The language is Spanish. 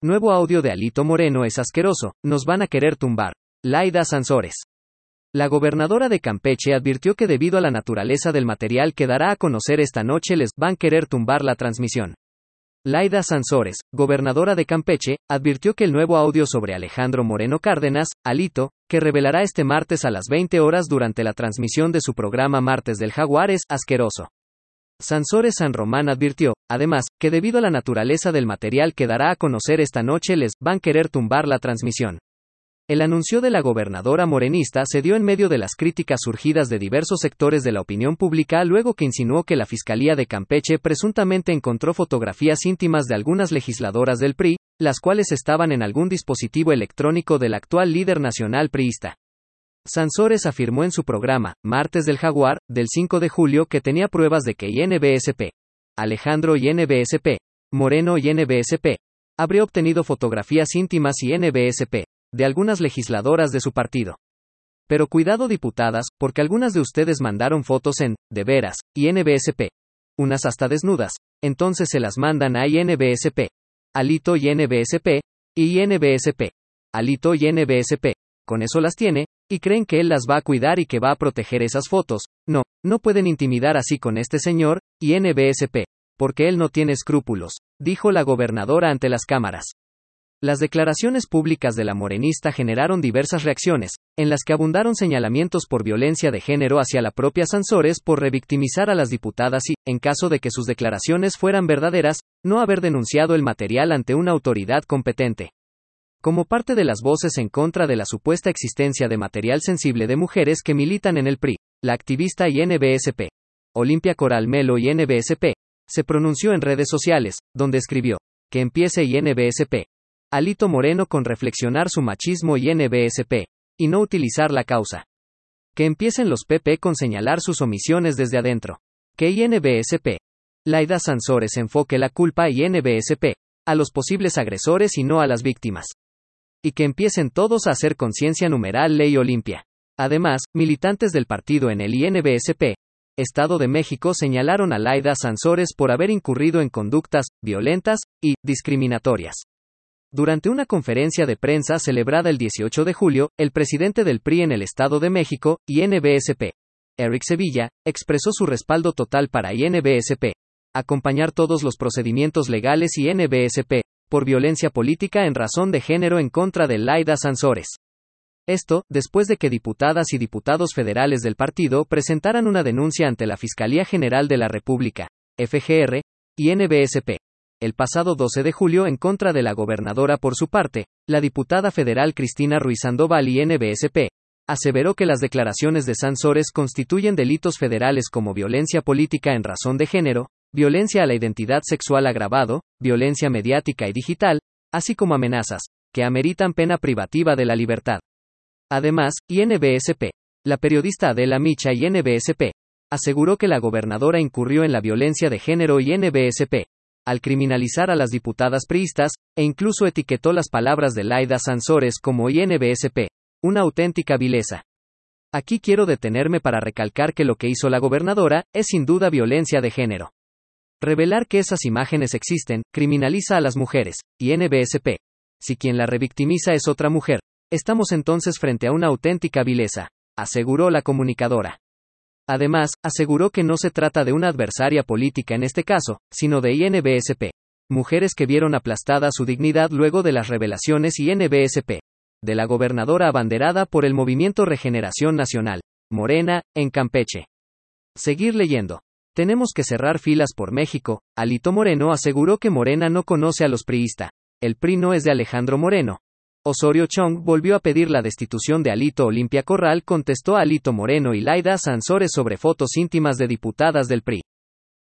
Nuevo audio de Alito Moreno es asqueroso, nos van a querer tumbar. Laida Sansores. La gobernadora de Campeche advirtió que debido a la naturaleza del material que dará a conocer esta noche les van a querer tumbar la transmisión. Laida Sansores, gobernadora de Campeche, advirtió que el nuevo audio sobre Alejandro Moreno Cárdenas, Alito, que revelará este martes a las 20 horas durante la transmisión de su programa Martes del Jaguar es asqueroso. Sansores San Román advirtió, además, que debido a la naturaleza del material que dará a conocer esta noche les van a querer tumbar la transmisión. El anuncio de la gobernadora morenista se dio en medio de las críticas surgidas de diversos sectores de la opinión pública luego que insinuó que la Fiscalía de Campeche presuntamente encontró fotografías íntimas de algunas legisladoras del PRI, las cuales estaban en algún dispositivo electrónico del actual líder nacional priista. Sansores afirmó en su programa, Martes del Jaguar, del 5 de julio, que tenía pruebas de que INBSP, Alejandro y NBSP, Moreno y NBSP, habría obtenido fotografías íntimas y NBSP, de algunas legisladoras de su partido. Pero cuidado diputadas, porque algunas de ustedes mandaron fotos en, de veras, y unas hasta desnudas, entonces se las mandan a INBSP, Alito y NBSP, y INBSP, Alito y NBSP, con eso las tiene, y creen que él las va a cuidar y que va a proteger esas fotos. No, no pueden intimidar así con este señor, y NBSP, porque él no tiene escrúpulos, dijo la gobernadora ante las cámaras. Las declaraciones públicas de la morenista generaron diversas reacciones, en las que abundaron señalamientos por violencia de género hacia la propia Sansores por revictimizar a las diputadas y, en caso de que sus declaraciones fueran verdaderas, no haber denunciado el material ante una autoridad competente. Como parte de las voces en contra de la supuesta existencia de material sensible de mujeres que militan en el PRI, la activista INBSP, Olimpia Coral Melo y NBSP, se pronunció en redes sociales, donde escribió, que empiece INBSP, Alito Moreno con reflexionar su machismo y NBSP, y no utilizar la causa. Que empiecen los PP con señalar sus omisiones desde adentro. Que INBSP, Laida Sansores enfoque la culpa y NBSP, a los posibles agresores y no a las víctimas y que empiecen todos a hacer conciencia numeral ley Olimpia. Además, militantes del partido en el INBSP, Estado de México señalaron a Laida Sansores por haber incurrido en conductas violentas y discriminatorias. Durante una conferencia de prensa celebrada el 18 de julio, el presidente del PRI en el Estado de México, INBSP, Eric Sevilla, expresó su respaldo total para INBSP, acompañar todos los procedimientos legales y NBSP, por violencia política en razón de género en contra de Laida Sansores. Esto, después de que diputadas y diputados federales del partido presentaran una denuncia ante la Fiscalía General de la República, FGR, y NBSP, el pasado 12 de julio en contra de la gobernadora por su parte, la diputada federal Cristina Ruiz Sandoval y NBSP, aseveró que las declaraciones de Sansores constituyen delitos federales como violencia política en razón de género, violencia a la identidad sexual agravado, violencia mediática y digital, así como amenazas, que ameritan pena privativa de la libertad. Además, INBSP, la periodista Adela Micha y NBSP, aseguró que la gobernadora incurrió en la violencia de género y NBSP, al criminalizar a las diputadas priistas, e incluso etiquetó las palabras de Laida Sansores como INBSP, una auténtica vileza. Aquí quiero detenerme para recalcar que lo que hizo la gobernadora es sin duda violencia de género. Revelar que esas imágenes existen, criminaliza a las mujeres, y NBSP. Si quien la revictimiza es otra mujer, estamos entonces frente a una auténtica vileza, aseguró la comunicadora. Además, aseguró que no se trata de una adversaria política en este caso, sino de INBSP. Mujeres que vieron aplastada su dignidad luego de las revelaciones INBSP. De la gobernadora abanderada por el Movimiento Regeneración Nacional, Morena, en Campeche. Seguir leyendo. Tenemos que cerrar filas por México. Alito Moreno aseguró que Morena no conoce a los priista. El PRI no es de Alejandro Moreno. Osorio Chong volvió a pedir la destitución de Alito Olimpia Corral, contestó Alito Moreno y Laida Sansores sobre fotos íntimas de diputadas del PRI.